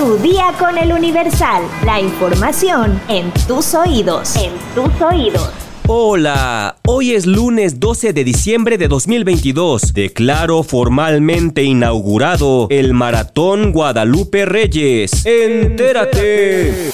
Tu día con el Universal. La información en tus oídos. En tus oídos. Hola, hoy es lunes 12 de diciembre de 2022. Declaro formalmente inaugurado el Maratón Guadalupe Reyes. ¡Entérate!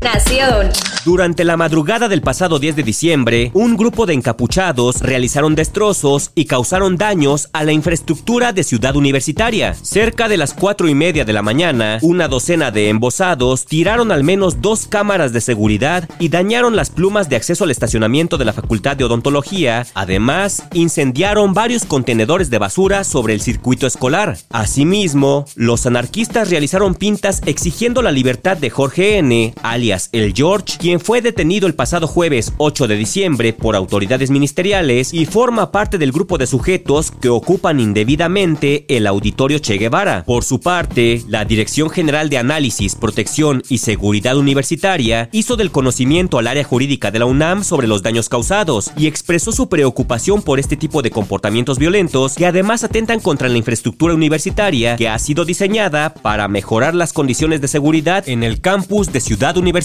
Nación. Durante la madrugada del pasado 10 de diciembre, un grupo de encapuchados realizaron destrozos y causaron daños a la infraestructura de Ciudad Universitaria. Cerca de las 4 y media de la mañana, una docena de embosados tiraron al menos dos cámaras de seguridad y dañaron las plumas de acceso al estacionamiento de la Facultad de Odontología. Además, incendiaron varios contenedores de basura sobre el circuito escolar. Asimismo, los anarquistas realizaron pintas exigiendo la libertad de Jorge N., alias el George, quien fue detenido el pasado jueves 8 de diciembre por autoridades ministeriales y forma parte del grupo de sujetos que ocupan indebidamente el auditorio Che Guevara. Por su parte, la Dirección General de Análisis, Protección y Seguridad Universitaria hizo del conocimiento al área jurídica de la UNAM sobre los daños causados y expresó su preocupación por este tipo de comportamientos violentos que además atentan contra la infraestructura universitaria que ha sido diseñada para mejorar las condiciones de seguridad en el campus de Ciudad Universitaria.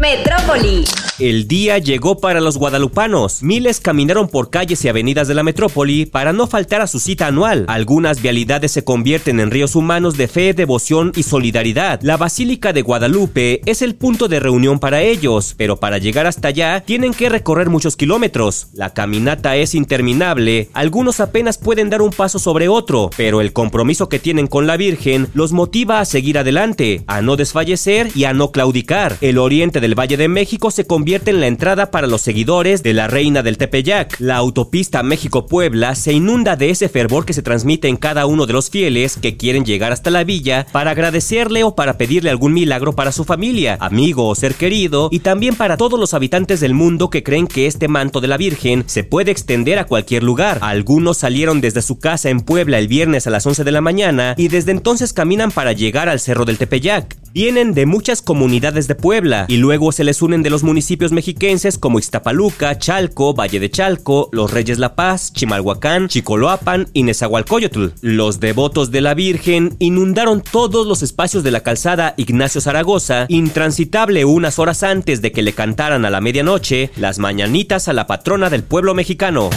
Metrópoli. El día llegó para los guadalupanos. Miles caminaron por calles y avenidas de la metrópoli para no faltar a su cita anual. Algunas vialidades se convierten en ríos humanos de fe, devoción y solidaridad. La Basílica de Guadalupe es el punto de reunión para ellos, pero para llegar hasta allá tienen que recorrer muchos kilómetros. La caminata es interminable, algunos apenas pueden dar un paso sobre otro, pero el compromiso que tienen con la Virgen los motiva a seguir adelante, a no desfallecer y a no claudicar. El oriente del Valle de México se convierte la entrada para los seguidores de la Reina del Tepeyac. La autopista México-Puebla se inunda de ese fervor que se transmite en cada uno de los fieles que quieren llegar hasta la villa para agradecerle o para pedirle algún milagro para su familia, amigo o ser querido, y también para todos los habitantes del mundo que creen que este manto de la Virgen se puede extender a cualquier lugar. Algunos salieron desde su casa en Puebla el viernes a las 11 de la mañana y desde entonces caminan para llegar al Cerro del Tepeyac. Vienen de muchas comunidades de Puebla y luego se les unen de los municipios mexiquenses como Ixtapaluca, Chalco, Valle de Chalco, Los Reyes La Paz, Chimalhuacán, Chicoloapan y Nezahualcóyotl. Los devotos de la Virgen inundaron todos los espacios de la calzada Ignacio Zaragoza, intransitable unas horas antes de que le cantaran a la medianoche las mañanitas a la patrona del pueblo mexicano.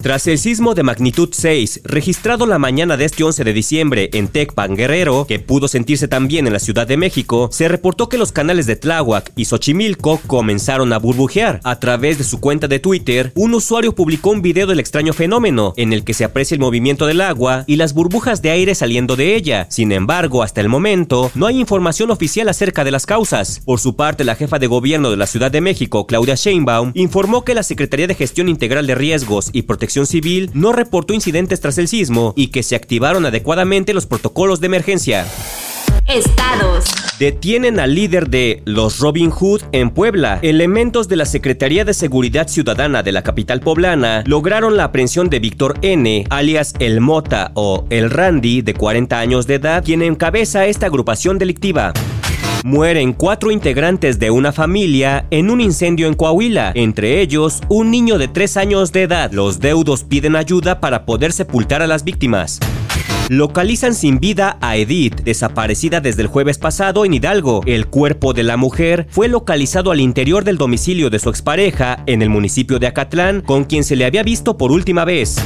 Tras el sismo de magnitud 6, registrado la mañana de este 11 de diciembre en Tecpan, Guerrero, que pudo sentirse también en la Ciudad de México, se reportó que los canales de Tláhuac y Xochimilco comenzaron a burbujear. A través de su cuenta de Twitter, un usuario publicó un video del extraño fenómeno, en el que se aprecia el movimiento del agua y las burbujas de aire saliendo de ella. Sin embargo, hasta el momento, no hay información oficial acerca de las causas. Por su parte, la jefa de gobierno de la Ciudad de México, Claudia Sheinbaum, informó que la Secretaría de Gestión Integral de Riesgos y Protección Civil no reportó incidentes tras el sismo y que se activaron adecuadamente los protocolos de emergencia. Estados. Detienen al líder de los Robin Hood en Puebla. Elementos de la Secretaría de Seguridad Ciudadana de la capital poblana lograron la aprehensión de Víctor N., alias El Mota o El Randy, de 40 años de edad, quien encabeza esta agrupación delictiva. Mueren cuatro integrantes de una familia en un incendio en Coahuila, entre ellos un niño de 3 años de edad. Los deudos piden ayuda para poder sepultar a las víctimas. Localizan sin vida a Edith, desaparecida desde el jueves pasado en Hidalgo. El cuerpo de la mujer fue localizado al interior del domicilio de su expareja en el municipio de Acatlán, con quien se le había visto por última vez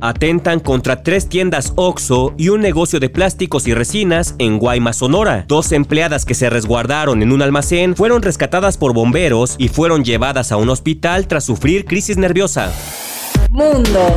atentan contra tres tiendas OXO y un negocio de plásticos y resinas en Guaymas, Sonora. Dos empleadas que se resguardaron en un almacén fueron rescatadas por bomberos y fueron llevadas a un hospital tras sufrir crisis nerviosa. Mundo.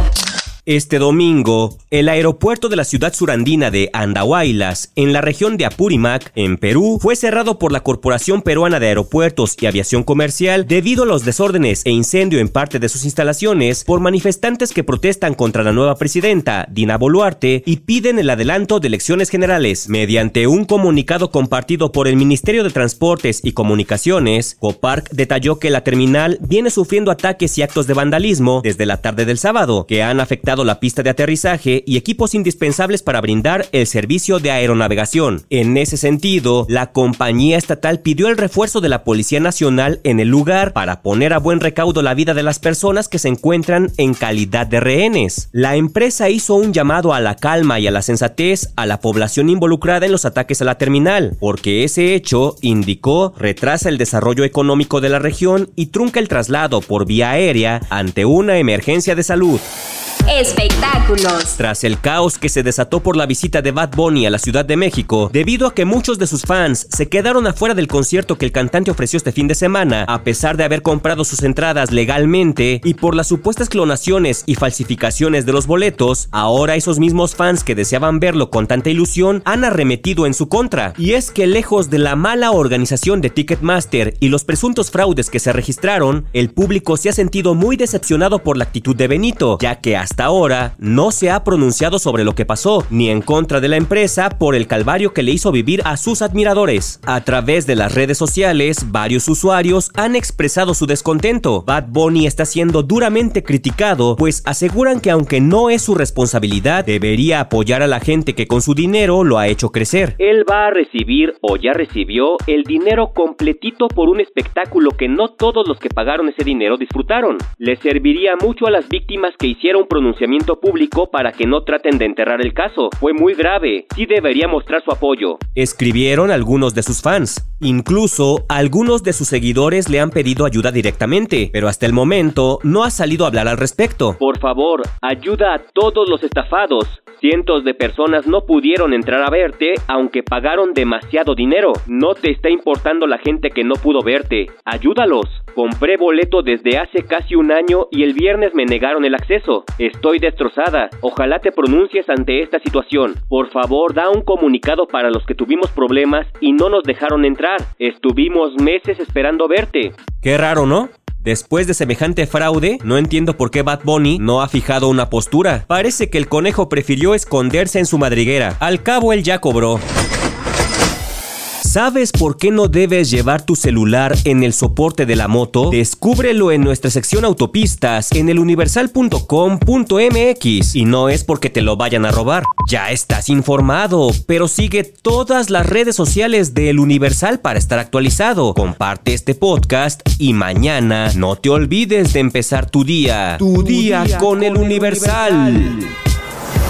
Este domingo, el aeropuerto de la ciudad surandina de Andahuaylas, en la región de Apurímac, en Perú, fue cerrado por la Corporación Peruana de Aeropuertos y Aviación Comercial debido a los desórdenes e incendio en parte de sus instalaciones por manifestantes que protestan contra la nueva presidenta, Dina Boluarte, y piden el adelanto de elecciones generales. Mediante un comunicado compartido por el Ministerio de Transportes y Comunicaciones, Coparc detalló que la terminal viene sufriendo ataques y actos de vandalismo desde la tarde del sábado, que han afectado la pista de aterrizaje y equipos indispensables para brindar el servicio de aeronavegación. En ese sentido, la compañía estatal pidió el refuerzo de la Policía Nacional en el lugar para poner a buen recaudo la vida de las personas que se encuentran en calidad de rehenes. La empresa hizo un llamado a la calma y a la sensatez a la población involucrada en los ataques a la terminal, porque ese hecho, indicó, retrasa el desarrollo económico de la región y trunca el traslado por vía aérea ante una emergencia de salud. Espectáculos. Tras el caos que se desató por la visita de Bad Bunny a la Ciudad de México, debido a que muchos de sus fans se quedaron afuera del concierto que el cantante ofreció este fin de semana, a pesar de haber comprado sus entradas legalmente y por las supuestas clonaciones y falsificaciones de los boletos, ahora esos mismos fans que deseaban verlo con tanta ilusión han arremetido en su contra. Y es que lejos de la mala organización de Ticketmaster y los presuntos fraudes que se registraron, el público se ha sentido muy decepcionado por la actitud de Benito, ya que hasta hasta ahora no se ha pronunciado sobre lo que pasó, ni en contra de la empresa por el calvario que le hizo vivir a sus admiradores. A través de las redes sociales, varios usuarios han expresado su descontento. Bad Bunny está siendo duramente criticado, pues aseguran que aunque no es su responsabilidad, debería apoyar a la gente que con su dinero lo ha hecho crecer. Él va a recibir o ya recibió el dinero completito por un espectáculo que no todos los que pagaron ese dinero disfrutaron. Le serviría mucho a las víctimas que hicieron pronunciamiento público para que no traten de enterrar el caso. Fue muy grave. Sí debería mostrar su apoyo. Escribieron algunos de sus fans. Incluso algunos de sus seguidores le han pedido ayuda directamente, pero hasta el momento no ha salido a hablar al respecto. Por favor, ayuda a todos los estafados. Cientos de personas no pudieron entrar a verte aunque pagaron demasiado dinero. No te está importando la gente que no pudo verte. Ayúdalos. Compré boleto desde hace casi un año y el viernes me negaron el acceso. Estoy destrozada. Ojalá te pronuncies ante esta situación. Por favor, da un comunicado para los que tuvimos problemas y no nos dejaron entrar. Estuvimos meses esperando verte. Qué raro, ¿no? Después de semejante fraude, no entiendo por qué Bad Bunny no ha fijado una postura. Parece que el conejo prefirió esconderse en su madriguera. Al cabo, él ya cobró. ¿Sabes por qué no debes llevar tu celular en el soporte de la moto? Descúbrelo en nuestra sección autopistas en eluniversal.com.mx y no es porque te lo vayan a robar. Ya estás informado, pero sigue todas las redes sociales de El Universal para estar actualizado. Comparte este podcast y mañana no te olvides de empezar tu día. Tu, día, con, El Universal.